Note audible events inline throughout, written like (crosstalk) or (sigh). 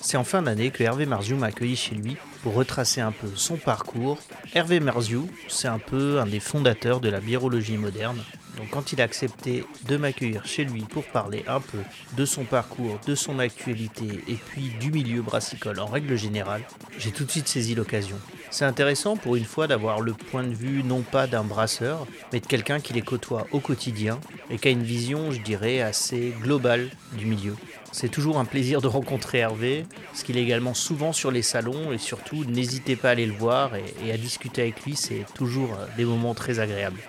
C'est en fin d'année que Hervé Marziou m'a accueilli chez lui pour retracer un peu son parcours. Hervé Marziou, c'est un peu un des fondateurs de la biérologie moderne. Donc quand il a accepté de m'accueillir chez lui pour parler un peu de son parcours, de son actualité et puis du milieu brassicole en règle générale, j'ai tout de suite saisi l'occasion. C'est intéressant pour une fois d'avoir le point de vue non pas d'un brasseur, mais de quelqu'un qui les côtoie au quotidien et qui a une vision, je dirais, assez globale du milieu. C'est toujours un plaisir de rencontrer Hervé, parce qu'il est également souvent sur les salons et surtout n'hésitez pas à aller le voir et, et à discuter avec lui, c'est toujours euh, des moments très agréables.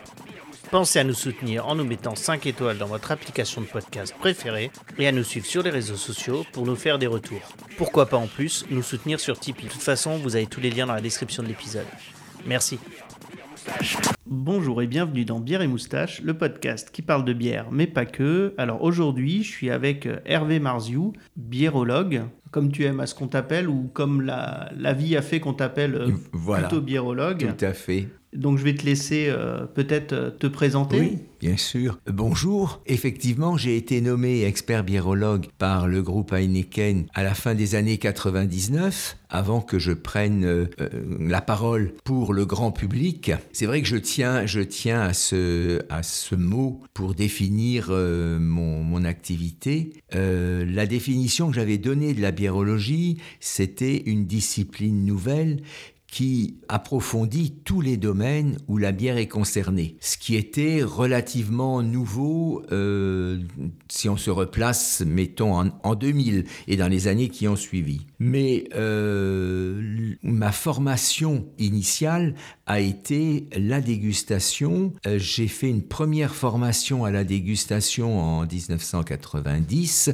Pensez à nous soutenir en nous mettant 5 étoiles dans votre application de podcast préférée et à nous suivre sur les réseaux sociaux pour nous faire des retours. Pourquoi pas en plus nous soutenir sur Tipeee? De toute façon, vous avez tous les liens dans la description de l'épisode. Merci. Bonjour et bienvenue dans Bière et Moustache, le podcast qui parle de bière, mais pas que. Alors aujourd'hui, je suis avec euh, Hervé Marziou, biérologue, comme tu aimes à ce qu'on t'appelle, ou comme la, la vie a fait qu'on t'appelle euh, Voilà. plutôt biérologue. Tout à fait. Donc je vais te laisser euh, peut-être euh, te présenter. Oui, bien sûr. Bonjour. Effectivement, j'ai été nommé expert biérologue par le groupe Heineken à la fin des années 99, avant que je prenne euh, la parole pour le grand public. C'est vrai que je tiens, je tiens à ce, à ce mot pour définir mon, mon activité. La définition que j'avais donnée de la biérologie, c'était une discipline nouvelle qui approfondit tous les domaines où la bière est concernée. Ce qui était relativement nouveau euh, si on se replace, mettons, en, en 2000 et dans les années qui ont suivi. Mais euh, ma formation initiale a été la dégustation. Euh, J'ai fait une première formation à la dégustation en 1990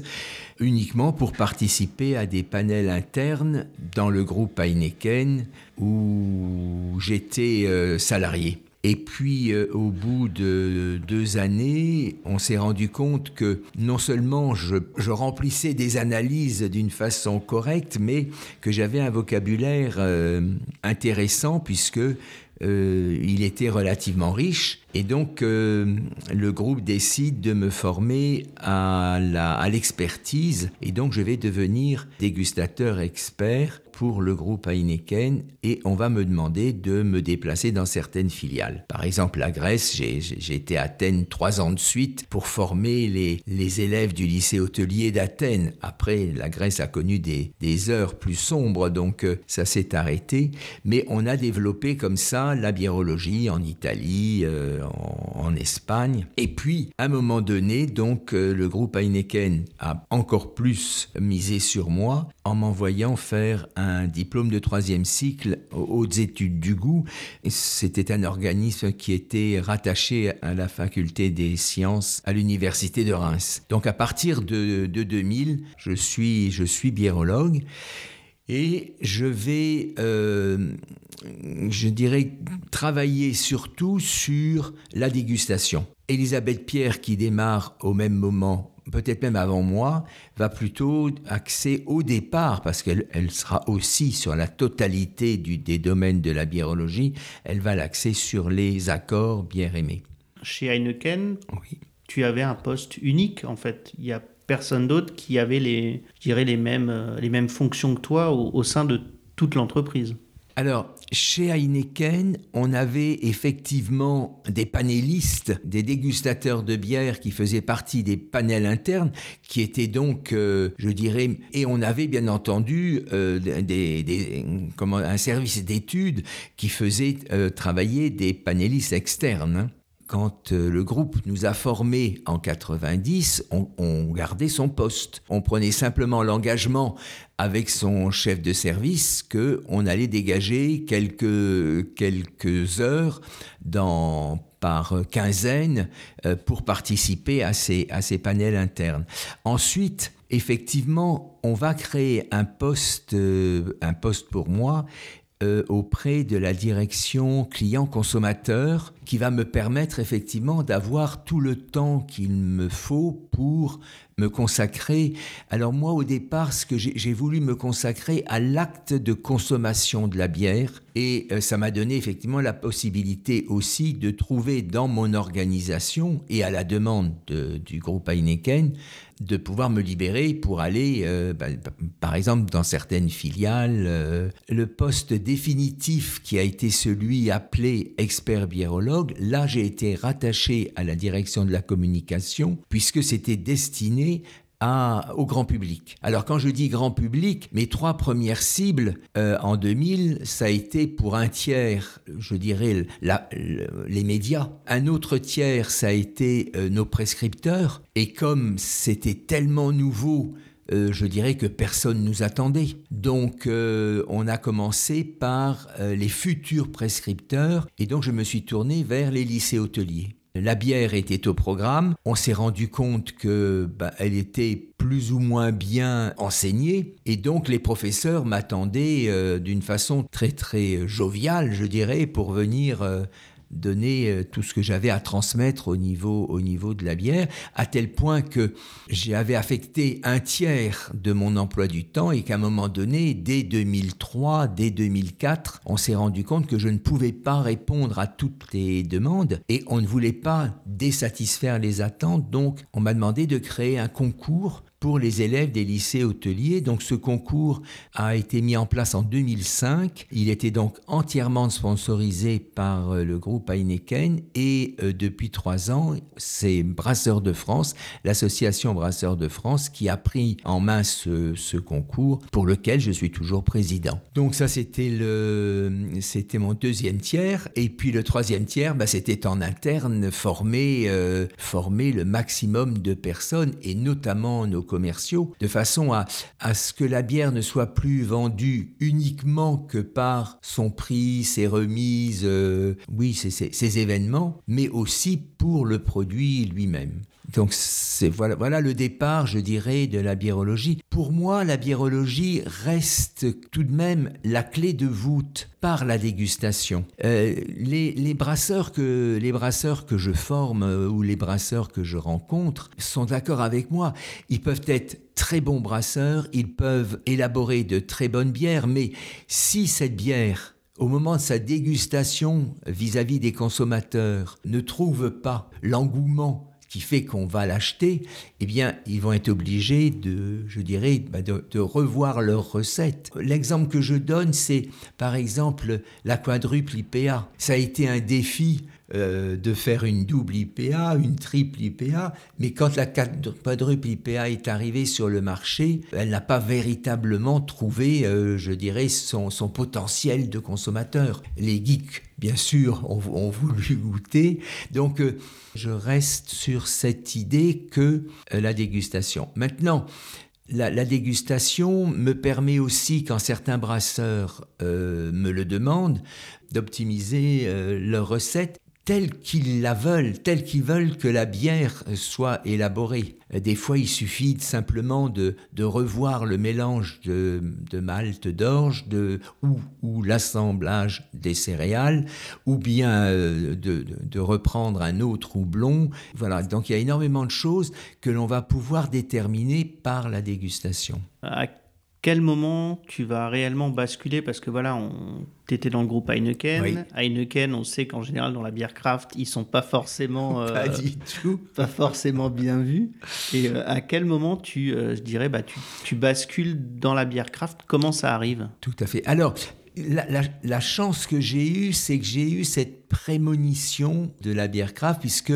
uniquement pour participer à des panels internes dans le groupe Heineken où j'étais euh, salarié. Et puis, euh, au bout de deux années, on s'est rendu compte que non seulement je, remplissais des analyses d'une façon correcte, mais que j'avais un vocabulaire euh, intéressant puisque il était relativement riche. Et donc, euh, le groupe décide de me former à l'expertise. et donc, je vais devenir dégustateur expert pour le groupe Heineken. Et on va me demander de me déplacer dans certaines filiales. Par exemple, la Grèce, j'ai été à Athènes trois ans de suite pour former les, élèves du lycée hôtelier d'Athènes. Après, la Grèce a connu des, des heures plus sombres, donc euh, ça s'est arrêté. Mais on a développé comme ça la biérologie en Italie, euh, en, Espagne. Et puis, à un moment donné, donc, euh, le groupe Heineken a encore plus misé sur moi en m'envoyant faire un diplôme de troisième cycle aux hautes études du goût. C'était un organisme qui était rattaché à la faculté des sciences à l'université de Reims. Donc, à partir de, de 2000, je suis, je suis biérologue. Et je vais, euh, je dirais, travailler surtout sur la dégustation. Elisabeth Pierre, qui démarre au même moment, peut-être même avant moi, va plutôt axer au départ, parce qu'elle elle sera aussi sur la totalité du- des domaines de la biérologie, elle va l'axer sur les accords bière aimés. Chez Heineken, Oui. tu avais un poste unique en fait. Il y a personne d'autre qui avait les, je dirais les mêmes, euh, les mêmes fonctions que toi au, sein de toute l'entreprise. Alors, chez Heineken, on avait effectivement des panélistes, des dégustateurs de bière qui faisaient partie des panels internes, qui étaient donc, euh, je dirais, et on avait bien entendu euh, un service d'études qui faisait travailler des panélistes externes. Quand euh, le groupe nous a formés en 90, on, gardait son poste. On prenait simplement l'engagement avec son chef de service que on allait dégager quelques, quelques heures dans, par quinzaine euh, pour participer à ces, à ces panels internes. Ensuite, effectivement, on va créer un poste, euh, un poste pour moi auprès de la direction client-consommateur qui va me permettre effectivement d'avoir tout le temps qu'il me faut pour me consacrer. Alors moi, au départ, ce que j'ai voulu me consacrer à l'acte de consommation de la bière, et euh, ça m'a donné effectivement la possibilité aussi de trouver dans mon organisation et à la demande du groupe Heineken de pouvoir me libérer pour aller, euh, bah, par exemple, dans certaines filiales. Euh, le poste définitif qui a été celui appelé expert biérologue, là j'ai été rattaché à la direction de la communication puisque c'était destiné au grand public. Alors quand je dis grand public, mes trois premières cibles euh, en 2000, ça a été pour un tiers, je dirais, les médias. Un autre tiers, ça a été euh, nos prescripteurs. Et comme c'était tellement nouveau, euh, je dirais que personne nous attendait. Donc on a commencé par les futurs prescripteurs et donc je me suis tourné vers les lycées hôteliers. La bière était au programme. On s'est rendu compte que bah, elle était plus ou moins bien enseignée et donc les professeurs m'attendaient euh, d'une façon très très joviale, je dirais, pour venir donner euh, tout ce que j'avais à transmettre au niveau, au niveau de la bière, à tel point que j'avais affecté un tiers de mon emploi du temps et qu'à un moment donné, dès 2003, dès 2004, on s'est rendu compte que je ne pouvais pas répondre à toutes les demandes et on ne voulait pas désatisfaire les attentes, donc on m'a demandé de créer un concours pour les élèves des lycées hôteliers. Donc ce concours a été mis en place en 2005. Il était donc entièrement sponsorisé par euh, le groupe Heineken et euh, depuis trois ans, c'est Brasseurs de France, l'association Brasseurs de France, qui a pris en main ce, concours pour lequel je suis toujours président. Donc ça c'était le c'était mon deuxième tiers et puis le troisième tiers, bah, c'était en interne former euh, former le maximum de personnes et notamment nos commerciaux, de façon à, ce que la bière ne soit plus vendue uniquement que par son prix, ses remises, euh, oui, ces événements, mais aussi pour le produit lui-même. Donc voilà, le départ, je dirais, de la biérologie. Pour moi, la biérologie reste tout de même la clé de voûte par la dégustation. Euh, les, brasseurs que, les brasseurs que je forme euh, ou les brasseurs que je rencontre sont d'accord avec moi. Ils peuvent être très bons brasseurs, ils peuvent élaborer de très bonnes bières, mais si cette bière au moment de sa dégustation vis-à-vis -vis des consommateurs, ne trouve pas l'engouement qui fait qu'on va l'acheter, eh bien, ils vont être obligés de, je dirais, bah, de, revoir leurs recettes. L'exemple que je donne, c'est par exemple la quadruple IPA. Ça a été un défi euh, de faire une double IPA, une triple IPA, mais quand la quadruple IPA est arrivée sur le marché, elle n'a pas véritablement trouvé, euh, je dirais, son, potentiel de consommateur. Les geeks, bien sûr, ont, voulu (laughs) goûter, donc euh, je reste sur cette idée que la dégustation. Maintenant, la, dégustation me permet aussi, quand certains brasseurs me le demandent, d'optimiser leurs recettes telle qu'ils la veulent, telle qu'ils veulent que la bière soit élaborée. Des fois, il suffit simplement de, revoir le mélange de, de malt d'orge de, ou, ou l'assemblage des céréales, ou bien euh, de, de, reprendre un autre houblon. Voilà, donc il y a énormément de choses que l'on va pouvoir déterminer par la dégustation quel moment tu vas réellement basculer? Parce que voilà, tu étais dans le groupe Heineken. Heineken, on sait qu'en général, dans la bière craft, ils sont pas forcément, (laughs) euh, pas, tout. (laughs) pas forcément bien vus. Et euh, à quel moment tu, euh, je dirais, bah, tu, tu bascules dans la bière craft? Comment ça arrive? Tout à fait. Alors, la, chance que j'ai eue, c'est que j'ai eu cette prémonition de la bière craft, puisque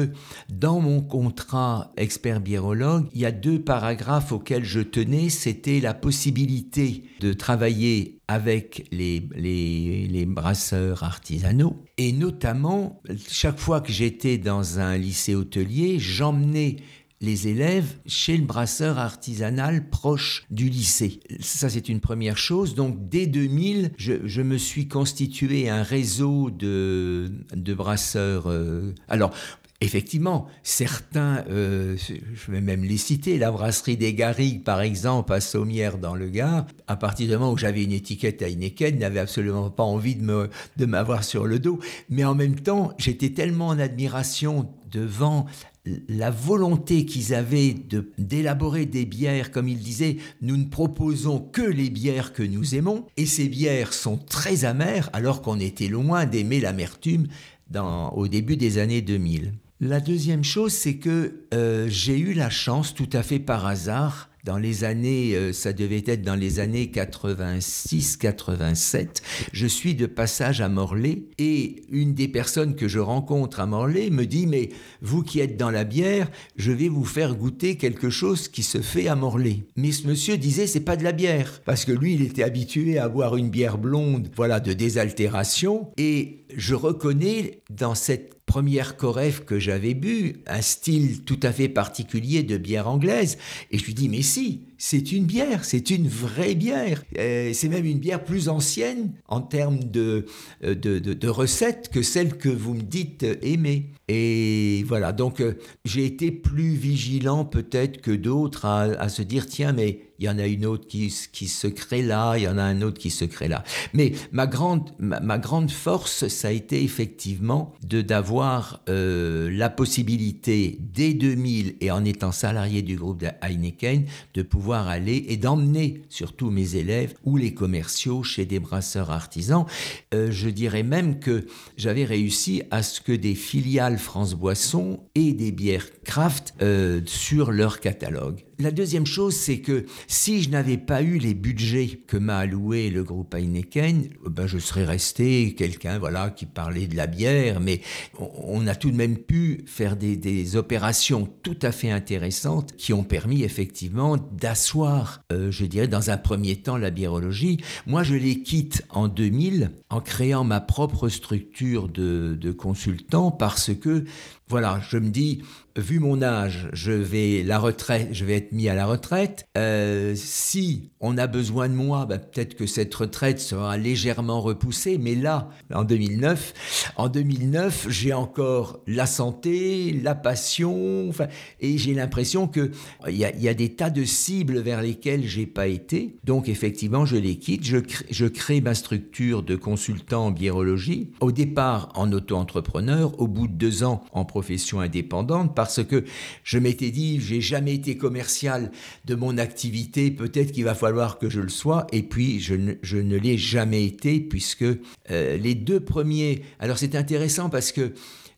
dans mon contrat expert biérologue, il y a deux paragraphes auxquels je tenais. C'était la possibilité de travailler avec les, brasseurs artisanaux. Et notamment, chaque fois que j'étais dans un lycée hôtelier, j'emmenais les élèves chez le brasseur artisanal proche du lycée. Ça, c'est une première chose. Donc, dès 2000, je, me suis constitué un réseau de, de brasseurs. Euh, alors, effectivement, certains, euh, je vais même les citer, la brasserie des Garrigues, par exemple, à Sommières dans le Gard, à partir du moment où j'avais une étiquette à Heineken, n'avait absolument pas envie de, me, de m'avoir sur le dos. Mais en même temps, j'étais tellement en admiration devant la volonté qu'ils avaient d'élaborer des bières, comme ils disaient, nous ne proposons que les bières que nous aimons, et ces bières sont très amères alors qu'on était loin d'aimer l'amertume au début des années 2000. La deuxième chose, c'est que euh, j'ai eu la chance, tout à fait par hasard, dans les années, euh, ça devait être dans les années 86-87, je suis de passage à Morlaix et une des personnes que je rencontre à Morlaix me dit mais vous qui êtes dans la bière, je vais vous faire goûter quelque chose qui se fait à Morlaix. Mais ce monsieur disait c'est pas de la bière parce que lui il était habitué à boire une bière blonde, voilà de désaltération et je reconnais dans cette première corève que j'avais bu, un style tout à fait particulier de bière anglaise. Et je lui dis, mais si, c'est une bière, c'est une vraie bière. Euh, c'est même une bière plus ancienne en termes de, euh, de, de, recettes que celle que vous me dites aimer. Et voilà, donc euh, j'ai été plus vigilant peut-être que d'autres à, se dire, tiens, mais il y en a une autre qui, qui, se crée là, il y en a un autre qui se crée là. Mais ma grande, ma, grande force, ça a été effectivement de d'avoir euh, la possibilité dès 2000 et en étant salarié du groupe de Heineken de pouvoir aller et d'emmener surtout mes élèves ou les commerciaux chez des brasseurs artisans. Euh, je dirais même que j'avais réussi à ce que des filiales France Boisson et des bières craft euh, sur leur catalogue. La deuxième chose, c'est que si je n'avais pas eu les budgets que m'a alloué le groupe Heineken, ben je serais resté quelqu'un voilà qui parlait de la bière, mais on a tout de même pu faire des, des opérations tout à fait intéressantes qui ont permis effectivement d'asseoir, euh, je dirais dans un premier temps, la biérologie. Moi, je les quitte en 2000 en créant ma propre structure de, de consultant parce que voilà, je me dis, vu mon âge, je vais la retraite, je vais être mis à la retraite. Euh, si on a besoin de moi, ben, peut-être que cette retraite sera légèrement repoussée. Mais là, en 2009, en 2009, j'ai encore la santé, la passion, enfin, et j'ai l'impression que il y, a des tas de cibles vers lesquelles j'ai pas été. Donc effectivement, je les quitte. Je crée, je crée ma structure de consultant en biérologie. Au départ, en auto-entrepreneur. Au bout de deux ans, en profession indépendante parce que je m'étais dit, j'ai jamais été commercial de mon activité, peut-être qu'il va falloir que je le sois, et puis je ne, je ne l'ai jamais été, puisque euh, les deux premiers, alors c'est intéressant parce que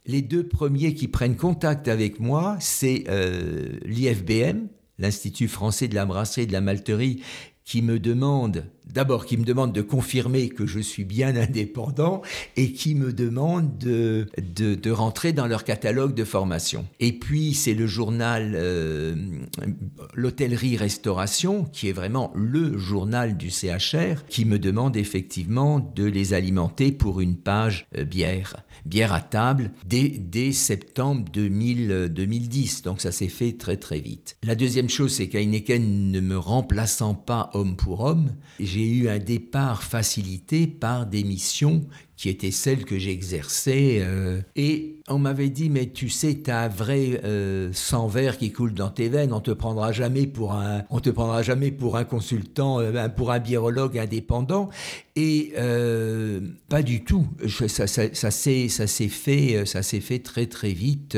les deux premiers qui prennent contact avec moi, c'est euh, l'IFBM, l'Institut français de la brasserie et de la malterie, qui me demande d'abord qui me demande de confirmer que je suis bien indépendant et qui me demande de, de, rentrer dans leur catalogue de formation. Et puis c'est le journal euh, L'hôtellerie-restauration, qui est vraiment le journal du CHR, qui me demande effectivement de les alimenter pour une page euh, bière, bière à table, dès, dès septembre 2000, 2010. Donc ça s'est fait très très vite. La deuxième chose, c'est qu'Heineken ne me remplaçant pas homme pour homme, j'ai j'ai eu un départ facilité par des missions qui étaient celles que j'exerçais. Euh, et on m'avait dit, mais tu sais, tu as un vrai euh, sang vert qui coule dans tes veines, on te prendra jamais pour un, on te prendra jamais pour un consultant, euh, pour un biérologue indépendant. Et pas du tout. ça, ça, ça s'est fait, fait très très vite.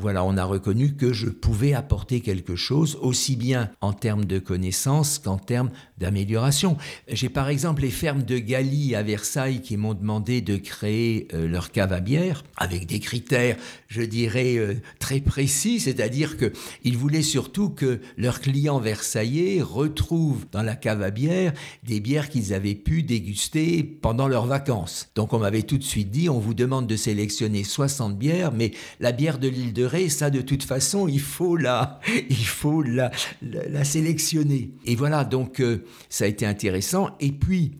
voilà, on a reconnu que je pouvais apporter quelque chose, aussi bien en termes de connaissances qu'en termes d'amélioration. J'ai par exemple les fermes de Galie à Versailles qui m'ont demandé de créer euh, leur cave à bière avec des critères, je dirais, euh, très précis, c'est-à-dire qu'ils voulaient surtout que leurs clients versaillais retrouvent dans la cave à bière des bières qu'ils avaient pu déguster pendant leurs vacances. Donc on m'avait tout de suite dit, on vous demande de sélectionner 60 bières, mais la bière de l'île de Ré, ça de toute façon, il faut la, (laughs) il faut la, sélectionner. Et voilà, donc euh, ça a été intéressant. Et puis,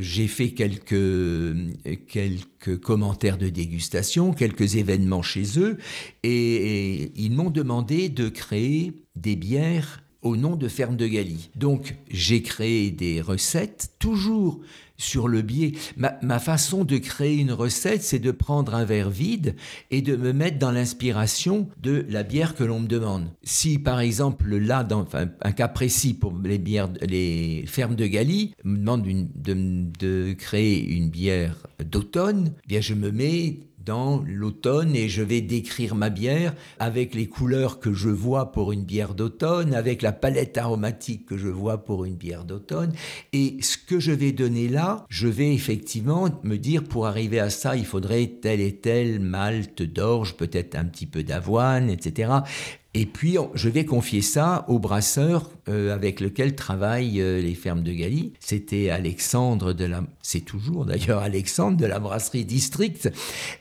j'ai fait quelques quelques commentaires de dégustation, quelques événements chez eux, et, ils m'ont demandé de créer des bières au nom de Ferme de Galie. Donc j'ai créé des recettes, toujours sur le biais. Ma, façon de créer une recette, c'est de prendre un verre vide et de me mettre dans l'inspiration de la bière que l'on me demande. Si par exemple là, dans un cas précis pour les bières, les fermes de Galie, me demande de, créer une bière d'automne, eh bien je me mets l'automne et je vais décrire ma bière avec les couleurs que je vois pour une bière d'automne, avec la palette aromatique que je vois pour une bière d'automne. Et ce que je vais donner là, je vais effectivement me dire pour arriver à ça, il faudrait tel et tel malt d'orge, peut-être un petit peu d'avoine, etc. Et puis, je vais confier ça au brasseur euh, avec lequel travaillent euh, les fermes de Galie. C'était Alexandre de la... C'est toujours d'ailleurs (laughs) Alexandre de la brasserie District.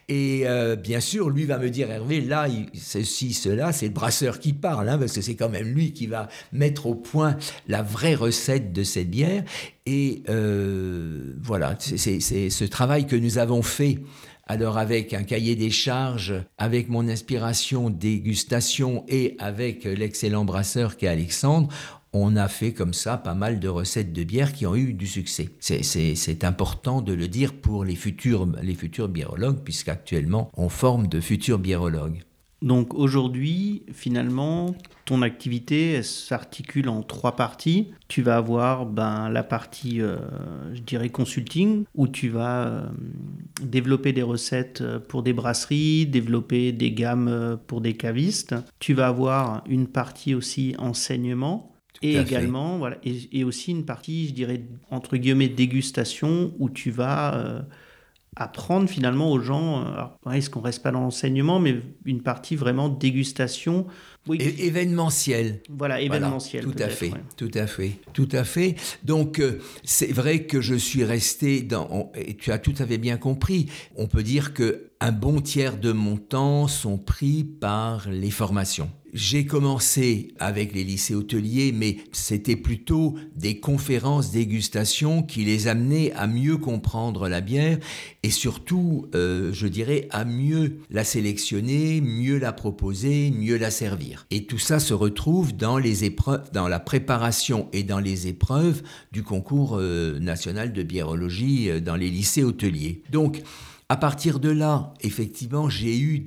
Et euh, bien sûr, lui va me dire, Hervé, là, ceci, cela, c'est le brasseur qui parle, hein, parce que c'est quand même lui qui va mettre au point la vraie recette de cette bière. Et voilà, c'est ce travail que nous avons fait alors avec un cahier des charges, avec mon inspiration dégustation et avec l'excellent brasseur qu'est Alexandre, on a fait comme ça pas mal de recettes de bière qui ont eu du succès. C'est important de le dire pour les futurs, les futurs biérologues, puisqu'actuellement on forme de futurs biérologues. Donc aujourd'hui, finalement, ton activité s'articule en trois parties. Tu vas avoir ben, la partie, euh, je dirais, consulting, où tu vas euh, développer des recettes pour des brasseries, développer des gammes euh, pour des cavistes. Tu vas avoir une partie aussi enseignement. et également, voilà, et, aussi une partie, je dirais, entre guillemets, dégustation, où tu vas apprendre finalement aux gens, euh, est-ce qu'on reste pas dans l'enseignement, mais une partie vraiment dégustation. Oui. événementiel. Voilà, événementiel. tout à fait, tout à fait, tout à fait. Donc euh, c'est vrai que je suis resté dans, et tu as tout à fait bien compris. On peut dire que un bon tiers de mon temps sont pris par les formations. J'ai commencé avec les lycées hôteliers, mais c'était plutôt des conférences dégustation qui les amenaient à mieux comprendre la bière et surtout, euh, je dirais, à mieux la sélectionner, mieux la proposer, mieux la servir. Et tout ça se retrouve dans les épreuves, dans la préparation et dans les épreuves du concours euh, national de biérologie euh, dans les lycées hôteliers. Donc, à partir de là, effectivement, j'ai eu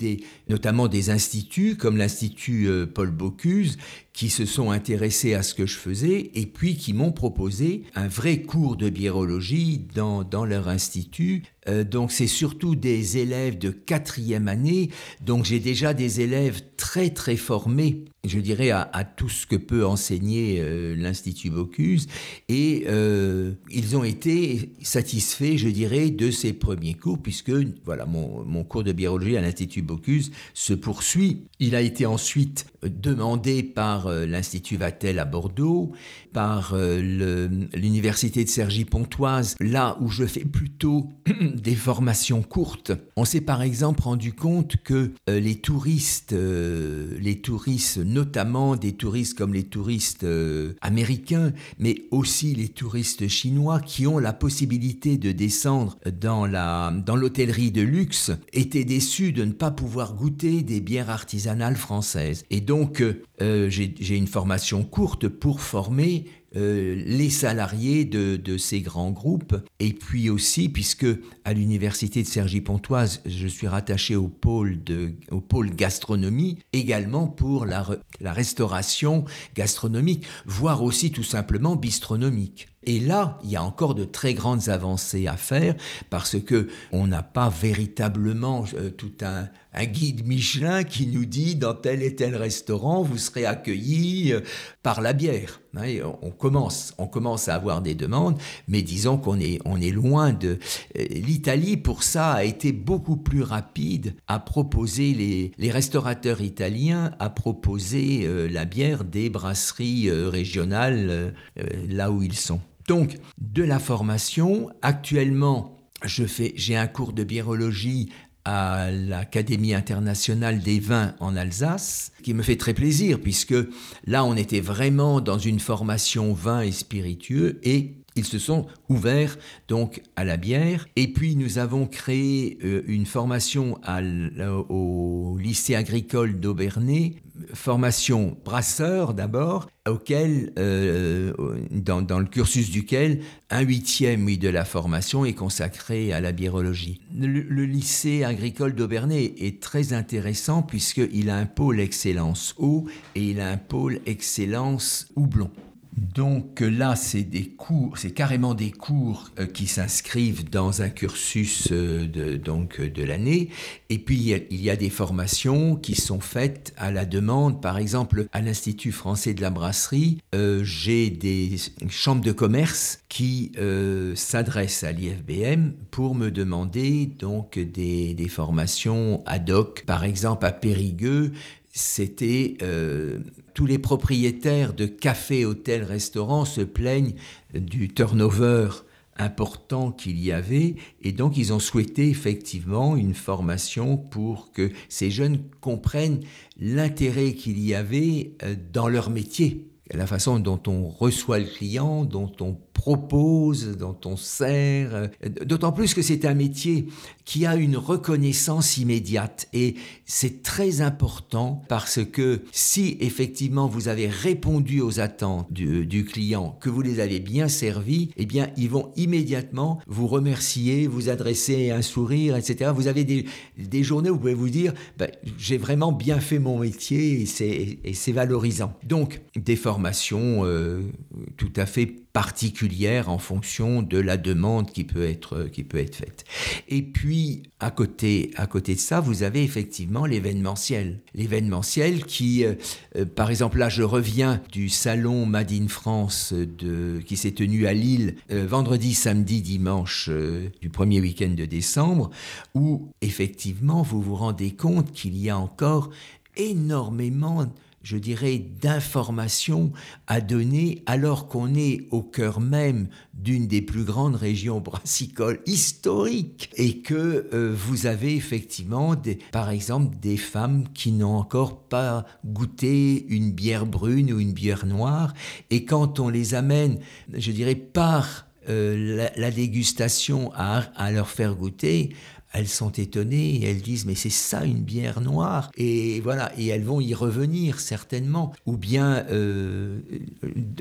notamment des instituts comme l'Institut euh, Paul Bocuse qui se sont intéressés à ce que je faisais et puis qui m'ont proposé un vrai cours de biérologie dans, dans leur institut. Euh, donc c'est surtout des élèves de quatrième année, donc j'ai déjà des élèves très très formés je dirais, à, tout ce que peut enseigner euh, l'Institut Bocuse. Et euh, ils ont été satisfaits, je dirais, de ces premiers cours, puisque voilà, mon, mon cours de biologie à l'Institut Bocuse se poursuit. Il a été ensuite demandé par euh, l'Institut Vatel à Bordeaux, par l'Université de Cergy-Pontoise, là où je fais plutôt (clears throat) des formations courtes. On s'est par exemple rendu compte que les touristes, les touristes notamment des touristes comme les touristes euh, américains, mais aussi les touristes chinois qui ont la possibilité de descendre dans la dans l'hôtellerie de luxe, étaient déçus de ne pas pouvoir goûter des bières artisanales françaises. Et donc, euh, j'ai une formation courte pour former euh, les salariés de, ces grands groupes. Et puis aussi, puisque à l'université de Cergy-Pontoise, je suis rattaché au pôle, de, au pôle gastronomie, également pour la, la restauration gastronomique, voire aussi tout simplement bistronomique. Et là, il y a encore de très grandes avancées à faire parce que on n'a pas véritablement euh, tout un, guide Michelin qui nous dit dans tel et tel restaurant vous serez accueilli euh, par la bière. Hein, on commence, on commence à avoir des demandes, mais disons qu'on est, on est loin de. Euh, L'Italie pour ça a été beaucoup plus rapide à proposer les, les restaurateurs italiens à proposer la bière des brasseries régionales là où ils sont. Donc, de la formation, actuellement, j'ai un cours de biérologie à l'Académie internationale des vins en Alsace, qui me fait très plaisir puisque là on était vraiment dans une formation vin et spiritueux et Ils se sont ouverts donc à la bière. Et puis nous avons créé euh, une formation au lycée agricole d'Aubernay, formation brasseur d'abord, auquel, euh, dans, le cursus duquel un huitième de la formation est consacré à la biérologie. Le, lycée agricole d'Aubernay est très intéressant puisqu'il a un pôle excellence eau et il a un pôle excellence houblon. Donc là, c'est des cours, c'est carrément des cours euh, qui s'inscrivent dans un cursus euh, de, donc de l'année. Et puis il y, a, des formations qui sont faites à la demande. Par exemple, à l'Institut français de la brasserie, euh, j'ai des chambres de commerce qui s'adressent à l'IFBM pour me demander donc des, formations ad hoc. Par exemple, à Périgueux, c'était euh, tous les propriétaires de cafés, hôtels, restaurants se plaignent du turnover important qu'il y avait et donc ils ont souhaité effectivement une formation pour que ces jeunes comprennent l'intérêt qu'il y avait euh, dans leur métier la façon dont on reçoit le client, dont on propose, dont on sert, euh, d'autant plus que c'est un métier qui a une reconnaissance immédiate et c'est très important parce que si effectivement vous avez répondu aux attentes du, client, que vous les avez bien servis, eh bien ils vont immédiatement vous remercier, vous adresser un sourire, etc. Vous avez des, journées où vous pouvez vous dire ben, j'ai vraiment bien fait mon métier et c'est valorisant. Donc des formations euh, tout à fait particulière en fonction de la demande qui peut être, qui peut être faite. Et puis, à côté, à côté de ça, vous avez effectivement l'événementiel. L'événementiel qui, euh, euh, par exemple, là, je reviens du salon Made in France de, qui s'est tenu à Lille euh, vendredi, samedi, dimanche du premier week-end de décembre, où effectivement, vous vous rendez compte qu'il y a encore énormément je dirais, d'informations à donner alors qu'on est au cœur même d'une des plus grandes régions brassicoles historiques. Et que euh, vous avez effectivement, par exemple, des femmes qui n'ont encore pas goûté une bière brune ou une bière noire. Et quand on les amène, je dirais, par euh, la, dégustation à, leur faire goûter, elles sont étonnées et elles disent mais c'est ça une bière noire. Et voilà et elles vont y revenir certainement. Ou bien euh,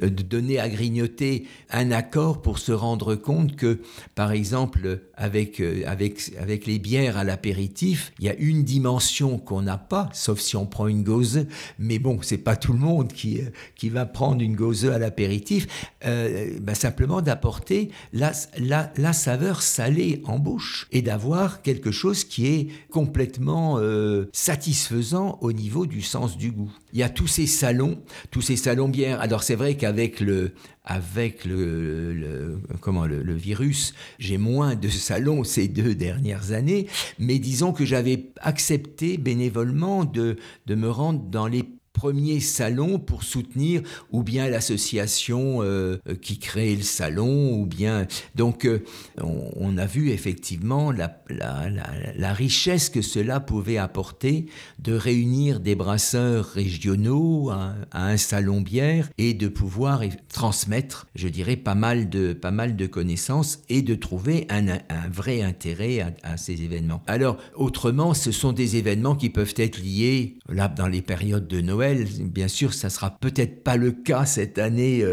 donner à grignoter un accord pour se rendre compte que par exemple avec euh, avec avec les bières à l'apéritif il y a une dimension qu'on n'a pas sauf si on prend une gauze. Mais bon c'est pas tout le monde qui euh, qui va prendre une gauze à l'apéritif. Ben simplement d'apporter la, la la saveur salée en bouche et d'avoir quelque chose qui est complètement euh, satisfaisant au niveau du sens du goût. Il y a tous ces salons, tous ces salons bières. Alors c'est vrai qu'avec le avec le, comment le, virus, j'ai moins de salons ces deux dernières années, mais disons que j'avais accepté bénévolement de, de me rendre dans les premier salon pour soutenir ou bien l'association euh, qui crée le salon ou bien donc euh, on, a vu effectivement la, richesse que cela pouvait apporter de réunir des brasseurs régionaux à, un salon bière et de pouvoir transmettre je dirais pas mal de pas mal de connaissances et de trouver un, vrai intérêt à, ces événements. Alors autrement ce sont des événements qui peuvent être liés là dans les périodes de Noël Bien sûr, ça sera peut-être pas le cas cette année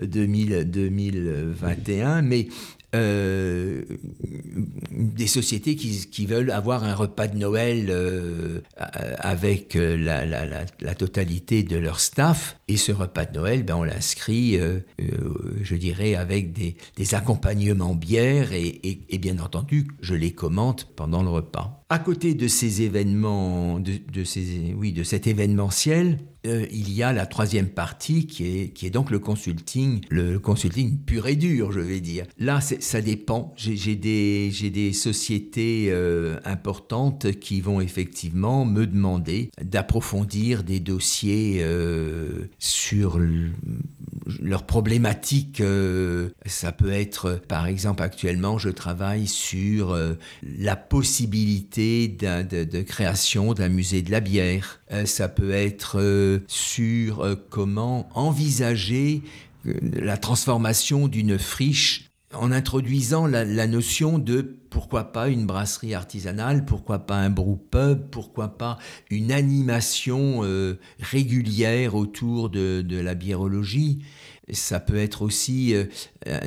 2021, euh, mais euh, des sociétés qui, veulent avoir un repas de Noël euh, avec la, totalité de leur staff. Et ce repas de Noël, ben, on l'inscrit, je dirais, avec des, accompagnements bières et, et, bien entendu, je les commente pendant le repas. À côté de ces événements, de, ces, oui, de cet événementiel, euh, il y a la troisième partie qui est, qui est donc le consulting, le consulting pur et dur, je vais dire. Là, ça dépend. J'ai des, des sociétés euh, importantes qui vont effectivement me demander d'approfondir des dossiers euh, sur leurs problématiques. ça peut être, par exemple, actuellement, je travaille sur la possibilité de, création d'un musée de la bière. Euh, ça peut être euh, sur euh, comment envisager la transformation d'une friche en introduisant la, notion de pourquoi pas une brasserie artisanale, pourquoi pas un brew pub, pourquoi pas une animation euh, régulière autour de, la biérologie. Ça peut être aussi euh,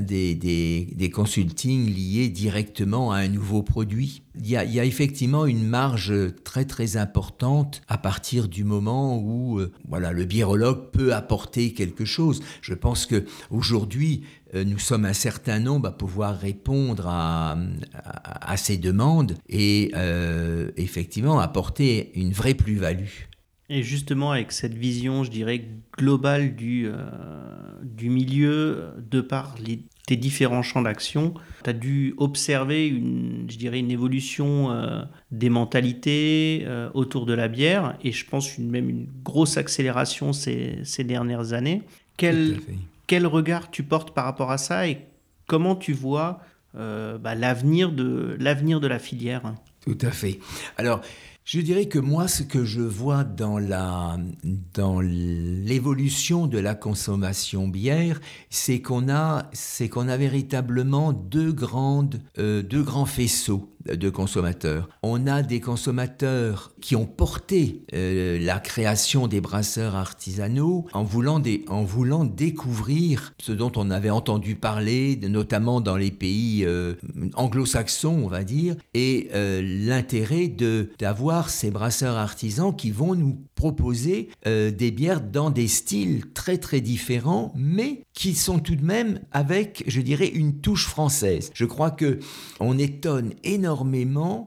des, des, consultings liés directement à un nouveau produit. Il y, a, effectivement une marge très très importante à partir du moment où euh, voilà, le biérologue peut apporter quelque chose. Je pense que aujourd'hui, nous sommes un certain nombre à pouvoir répondre à, à, ces demandes et effectivement apporter une vraie plus-value. Et justement, avec cette vision, je dirais, globale du, euh, du milieu, de par les, tes différents champs d'action, tu as dû observer, une, je dirais, une évolution euh, des mentalités euh, autour de la bière, et je pense une, même une grosse accélération ces, ces dernières années. Quel, quel regard tu portes par rapport à ça, et comment tu vois bah, l'avenir de, l'avenir de la filière? Tout à fait. Alors, je dirais que moi, ce que je vois dans la dans l'évolution de la consommation bière, c'est qu'on a c'est qu'on a véritablement deux grandes euh, deux grands faisceaux de consommateurs. On a des consommateurs qui ont porté euh, la création des brasseurs artisanaux en voulant, en voulant découvrir ce dont on avait entendu parler, notamment dans les pays euh, anglo-saxons, on va dire, et euh, l'intérêt d'avoir ces brasseurs artisans qui vont nous proposer des bières dans des styles très très différents, mais qui sont tout de même avec, je dirais, une touche française. Je crois que on étonne énormément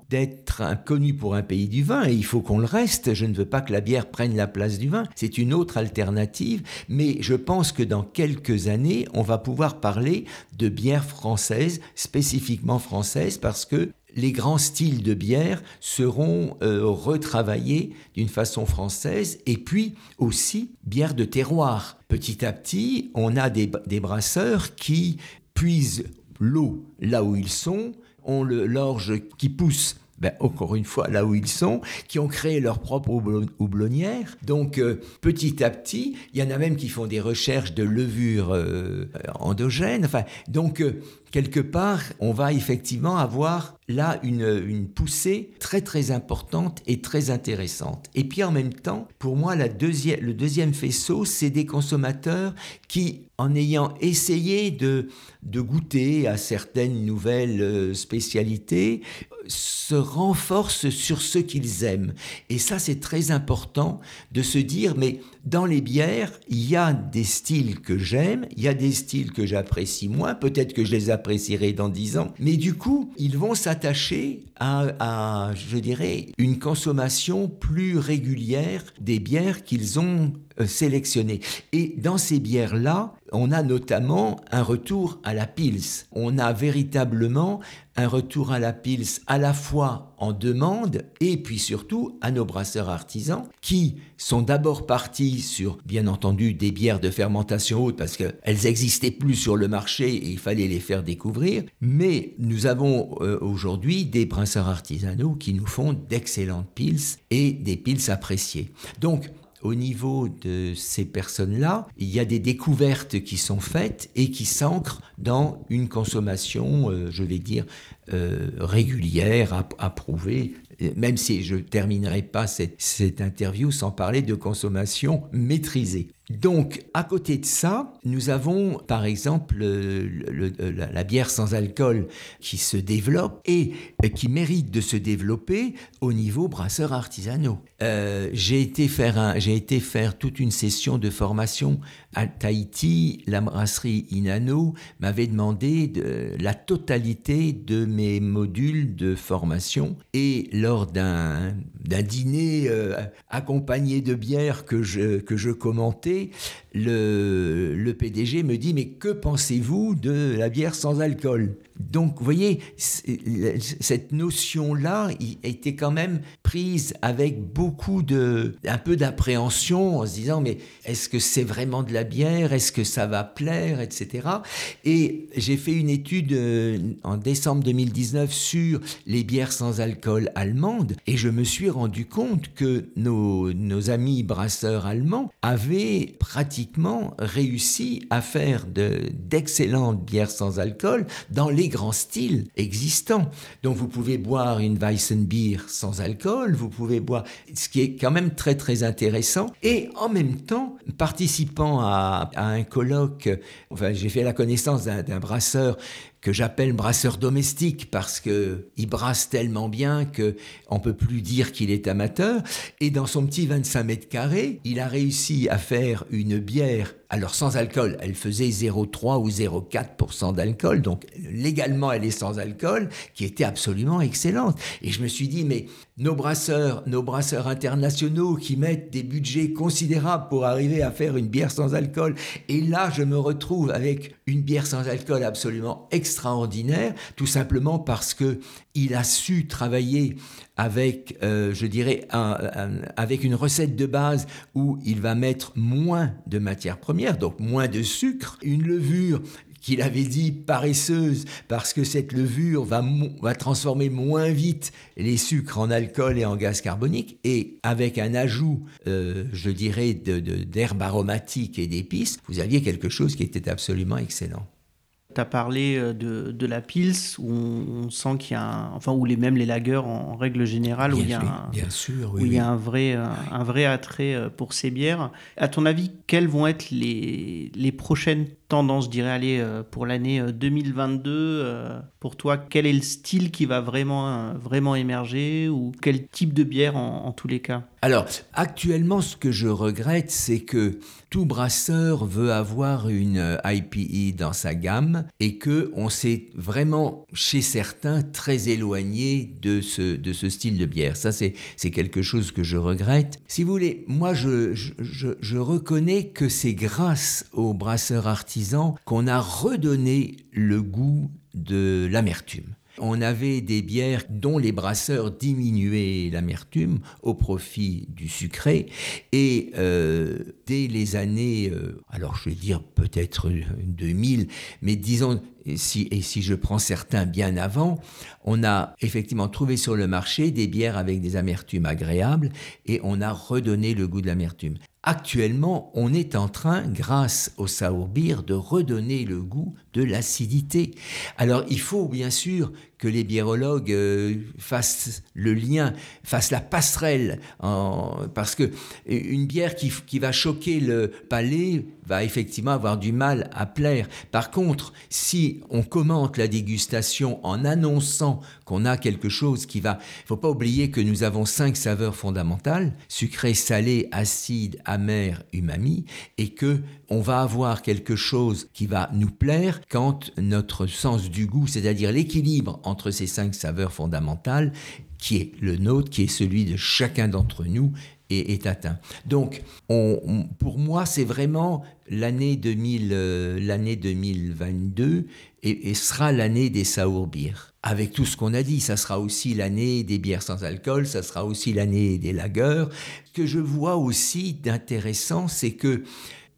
d'être connu pour un pays du vin et il faut qu'on le reste. Je ne veux pas que la bière prenne la place du vin. C'est une autre alternative, mais je pense que dans quelques années, on va pouvoir parler de bière française, spécifiquement française, parce que les grands styles de bière seront euh, retravaillés d'une façon française et puis aussi bière de terroir. Petit à petit, on a des, des brasseurs qui puisent l'eau là où ils sont, ont l'orge qui pousse ben, encore une fois, là où ils sont, qui ont créé leur propre houblonnière. Donc, euh, petit à petit, il y en a même qui font des recherches de levure euh, endogène. Enfin, donc, euh, quelque part, on va effectivement avoir là une, une, poussée très très importante et très intéressante. Et puis en même temps, pour moi, la le deuxième faisceau, c'est des consommateurs qui, en ayant essayé de, goûter à certaines nouvelles euh, spécialités, se renforcent sur ce qu'ils aiment. Et ça, c'est très important de se dire, mais dans les bières, il y a des styles que j'aime, il y a des styles que j'apprécie moins, peut-être que je les apprécierai dans dix ans, mais du coup, ils vont s'attacher à, je dirais, une consommation plus régulière des bières qu'ils ont euh, sélectionnées. Et dans ces bières-là, on a notamment un retour à la pils. On a véritablement un retour à la pils à la fois en demande et puis surtout à nos brasseurs artisans qui sont d'abord partis sur, bien entendu, des bières de fermentation haute parce qu'elles n'existaient plus sur le marché et il fallait les faire découvrir. Mais nous avons euh, aujourd'hui des brasseurs artisanaux qui nous font d'excellentes pils et des pils appréciées. Donc, au niveau de ces personnes-là, il y a des découvertes qui sont faites et qui s'ancrent dans une consommation, euh, je vais dire, euh, régulière, approuvée. Même si je ne terminerai pas cette, cette interview sans parler de consommation maîtrisée. Donc, à côté de ça, nous avons par exemple la, bière sans alcool qui se développe et qui mérite de se développer au niveau brasseur artisanaux. Euh, j'ai été faire toute une session de formation à Tahiti. La brasserie Inano m'avait demandé de, la totalité de mes modules de formation et lors d'un dîner euh, accompagné de bière que je que je commentais le, PDG me dit, mais que pensez-vous de la bière sans alcool? Donc, vous voyez, cette notion-là était quand même prise avec beaucoup de, un peu d'appréhension en se disant, mais est-ce que c'est vraiment de la bière? Est-ce que ça va plaire? Etc. Et j'ai fait une étude euh, en décembre 2019 sur les bières sans alcool allemandes et je me suis rendu compte que nos, amis brasseurs allemands avaient pratiquement réussi à faire d'excellentes bières sans alcool dans les grands styles existants. Donc vous pouvez boire une Weissenbier sans alcool, vous pouvez boire, ce qui est quand même très très intéressant. Et en même temps, participant à, un colloque, enfin j'ai fait la connaissance d'un brasseur que j'appelle brasseur domestique parce que il brasse tellement bien que on peut plus dire qu'il est amateur. Et dans son petit 25 mètres carrés, il a réussi à faire une bière alors sans alcool, elle faisait 0,3 ou 0,4% d'alcool, donc légalement elle est sans alcool, qui était absolument excellente. Et je me suis dit, mais nos brasseurs, nos brasseurs internationaux qui mettent des budgets considérables pour arriver à faire une bière sans alcool, et là je me retrouve avec une bière sans alcool absolument extraordinaire, tout simplement parce que il a su travailler avec, euh, je dirais, avec une recette de base où il va mettre moins de matières premières, donc moins de sucre, une levure qu'il avait dit paresseuse parce que cette levure va, va transformer moins vite les sucres en alcool et en gaz carbonique et avec un ajout, euh, je dirais, d'herbes aromatiques et d'épices, vous aviez quelque chose qui était absolument excellent. Tu as parlé euh, de, de, la Pils, où on, sent qu'il y a un, enfin, où les, même les lagers en, règle générale, où il y a, un, bien sûr, où il y a un, vrai, un, vrai attrait euh, pour ces bières. À ton avis, quelles vont être les, les prochaines tendances, je dirais, aller euh, pour l'année 2022 Pour toi, quel est le style qui va vraiment, vraiment émerger ou quel type de bière en, en tous les cas? Alors, actuellement, ce que je regrette, c'est que tout brasseur veut avoir une IPE dans sa gamme et que on s'est vraiment chez certains très éloigné de ce, de ce style de bière. Ça, c'est, c'est quelque chose que je regrette. Si vous voulez, moi, je, je, je reconnais que c'est grâce aux brasseurs artisans qu'on a redonné le goût de l'amertume on avait des bières dont les brasseurs diminuaient l'amertume au profit du sucré. Et euh, dès les années, euh, alors je vais dire peut-être 2000, mais disons, si, et si je prends certains bien avant, on a effectivement trouvé sur le marché des bières avec des amertumes agréables et on a redonné le goût de l'amertume. Actuellement, on est en train, grâce au sour de redonner le goût de l'acidité. Alors, il faut bien sûr que les biérologues euh, fassent le lien, fassent la passerelle, parce que une bière qui, qui, va choquer le palais va effectivement avoir du mal à plaire. Par contre, si on commente la dégustation en annonçant qu'on a quelque chose qui va, faut pas oublier que nous avons cinq saveurs fondamentales sucré, salé, acide, amer, umami, et que on va avoir quelque chose qui va nous plaire quand notre sens du goût, c'est-à-dire l'équilibre entre ces cinq saveurs fondamentales, qui est le nôtre, qui est celui de chacun d'entre nous, est, atteint. Donc, pour moi, c'est vraiment l'année 2000, euh, 2022 et, sera l'année des sour beers. Avec tout ce qu'on a dit, ça sera aussi l'année des bières sans alcool, ça sera aussi l'année des lagers. Ce que je vois aussi d'intéressant, c'est que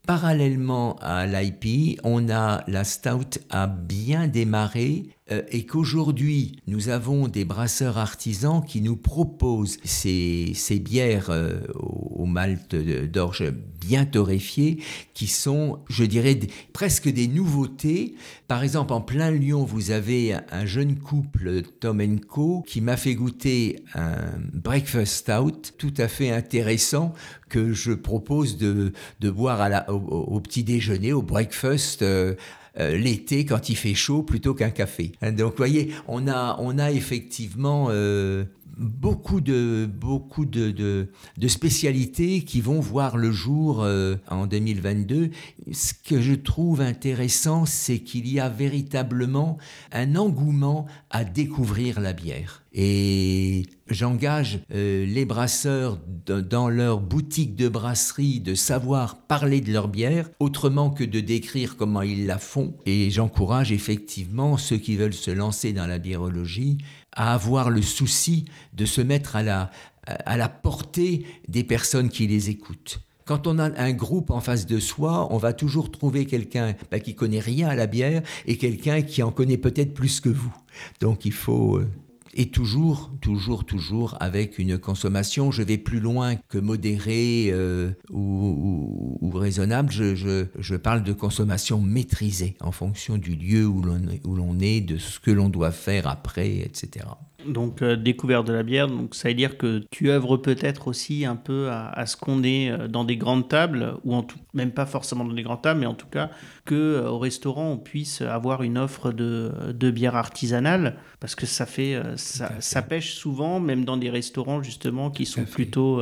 Parallèlement à l'IP, on a la Stout a bien démarré et qu'aujourd'hui nous avons des brasseurs artisans qui nous proposent ces, bières euh, au, malt d'orge bien torréfiées qui sont, je dirais, presque des nouveautés. Par exemple, en plein Lyon, vous avez un jeune couple, Tom Co, qui m'a fait goûter un breakfast stout tout à fait intéressant que je propose de, boire au, petit déjeuner, au breakfast. Euh, euh, l'été quand il fait chaud plutôt qu'un café. Hein, donc, vous voyez, on a, on a effectivement euh, beaucoup de beaucoup de, de, spécialités qui vont voir le jour euh, en 2022. Ce que je trouve intéressant, c'est qu'il y a véritablement un engouement à découvrir la bière. Et j'engage euh, les brasseurs dans leur boutique de brasserie de savoir parler de leur bière autrement que de décrire comment ils la font. Et j'encourage effectivement ceux qui veulent se lancer dans la biérologie à avoir le souci de se mettre à la, à la portée des personnes qui les écoutent. Quand on a un groupe en face de soi, on va toujours trouver quelqu'un bah, qui connaît rien à la bière et quelqu'un qui en connaît peut-être plus que vous. Donc il faut, euh, Et toujours, toujours, toujours avec une consommation, je vais plus loin que modérée euh, ou, raisonnable, je, je, parle de consommation maîtrisée en fonction du lieu où l'on est, de ce que l'on doit faire après, etc. Donc euh, découverte de la bière, donc ça veut dire que tu œuvres peut-être aussi un peu à, ce qu'on est euh, dans des grandes tables, ou en tout, même pas forcément dans des grandes tables, mais en tout cas que euh, au restaurant on puisse avoir une offre de, de bière artisanale, parce que ça fait ça, pêche souvent, même dans des restaurants justement qui sont plutôt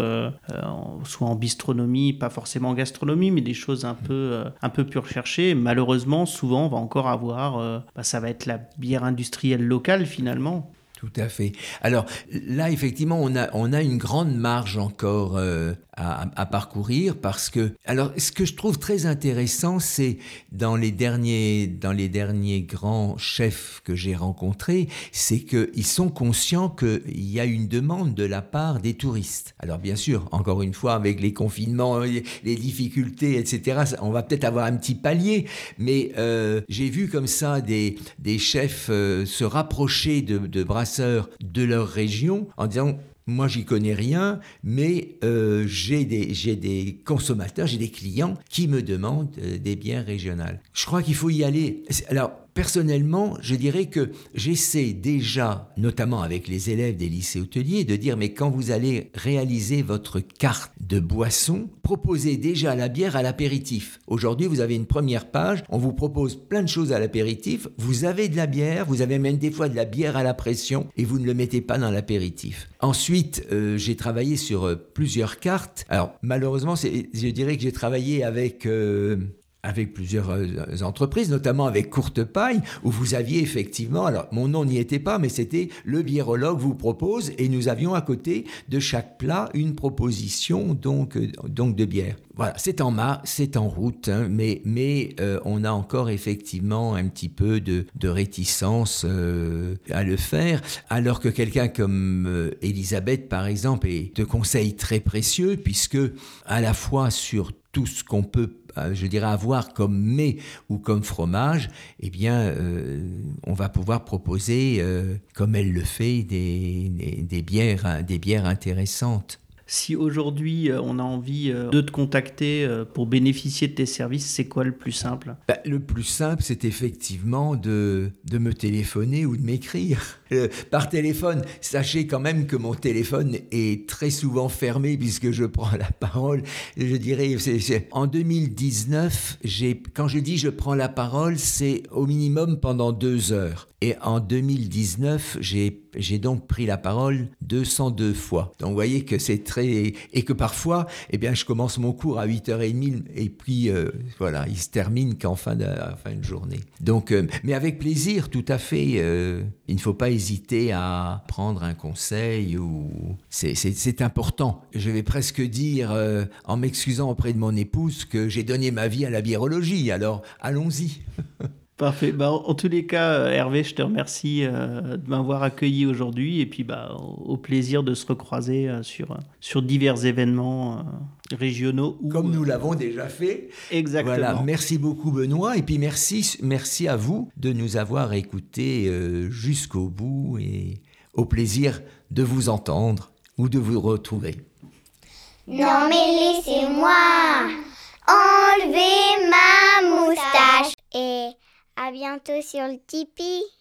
soit en bistronomie, pas forcément en gastronomie, mais des choses un peu un peu plus recherchées. Malheureusement, souvent on va encore avoir, bah, ça va être la bière industrielle locale finalement. Tout à fait. Alors là, effectivement, on a, on a une grande marge encore euh, à, parcourir parce que, alors, ce que je trouve très intéressant, c'est dans les derniers, dans les derniers grands chefs que j'ai rencontrés, c'est qu'ils sont conscients qu'il y a une demande de la part des touristes. Alors, bien sûr, encore une fois, avec les confinements, les, difficultés, etc., on va peut-être avoir un petit palier, mais euh, j'ai vu comme ça des, des chefs euh, se rapprocher de, de brasseurs de leur région en disant moi, j'y connais rien, mais euh, j'ai des, consommateurs, j'ai des clients qui me demandent euh, des biens régionales. Je crois qu'il faut y aller. Alors, personnellement, je dirais que j'essaie déjà, notamment avec les élèves des lycées hôteliers, de dire mais quand vous allez réaliser votre carte de boisson, proposez déjà la bière à l'apéritif. Aujourd'hui, vous avez une première page, on vous propose plein de choses à l'apéritif, vous avez de la bière, vous avez même des fois de la bière à la pression et vous ne le mettez pas dans l'apéritif. Ensuite, euh, j'ai travaillé sur euh, plusieurs cartes. Alors malheureusement, je dirais que j'ai travaillé avec... Euh, avec plusieurs euh, entreprises, notamment avec Courte Paille, où vous aviez effectivement, alors mon nom n'y était pas, mais c'était le biérologue vous propose, et nous avions à côté de chaque plat une proposition donc, euh, donc de bière. Voilà, c'est en mars, c'est en route, hein, mais, mais euh, on a encore effectivement un petit peu de, de réticence à le faire, alors que quelqu'un comme Elisabeth, par exemple, est de conseils très précieux, puisque à la fois sur tout ce qu'on peut je dirais, avoir comme mets ou comme fromage, eh bien, euh, on va pouvoir proposer, euh, comme elle le fait, des, bières, des bières intéressantes. Si aujourd'hui on a envie de te contacter pour bénéficier de tes services, c'est quoi le plus simple? Bah, Le plus simple, c'est effectivement de, de me téléphoner ou de m'écrire. (laughs) Euh, par téléphone. Sachez quand même que mon téléphone est très souvent fermé puisque je prends la parole. Je dirais, en 2019, quand je dis je prends la parole, c'est au minimum pendant deux heures. Et en 2019, j'ai donc pris la parole 202 fois. Donc vous voyez que c'est très... Et que parfois, eh bien, je commence mon cours à 8h30 et puis euh, voilà, il se termine qu'en fin de, journée. Donc, euh, mais avec plaisir, tout à fait. il ne faut pas hésiter à prendre un conseil ou c'est important. Je vais presque dire, euh, en m'excusant auprès de mon épouse, que j'ai donné ma vie à la biérologie. Alors, allons-y. (laughs) Parfait. Bah, en, tous les cas, Hervé, je te remercie euh, de m'avoir accueilli aujourd'hui et puis bah, au, plaisir de se recroiser euh, sur, sur divers événements régionaux. Comme nous l'avons déjà fait. Exactement. Voilà. Merci beaucoup, Benoît. Et puis merci, merci à vous de nous avoir écoutés jusqu'au bout et au plaisir de vous entendre ou de vous retrouver. Non mais laissez-moi enlever ma moustache et à bientôt sur le Tipeee.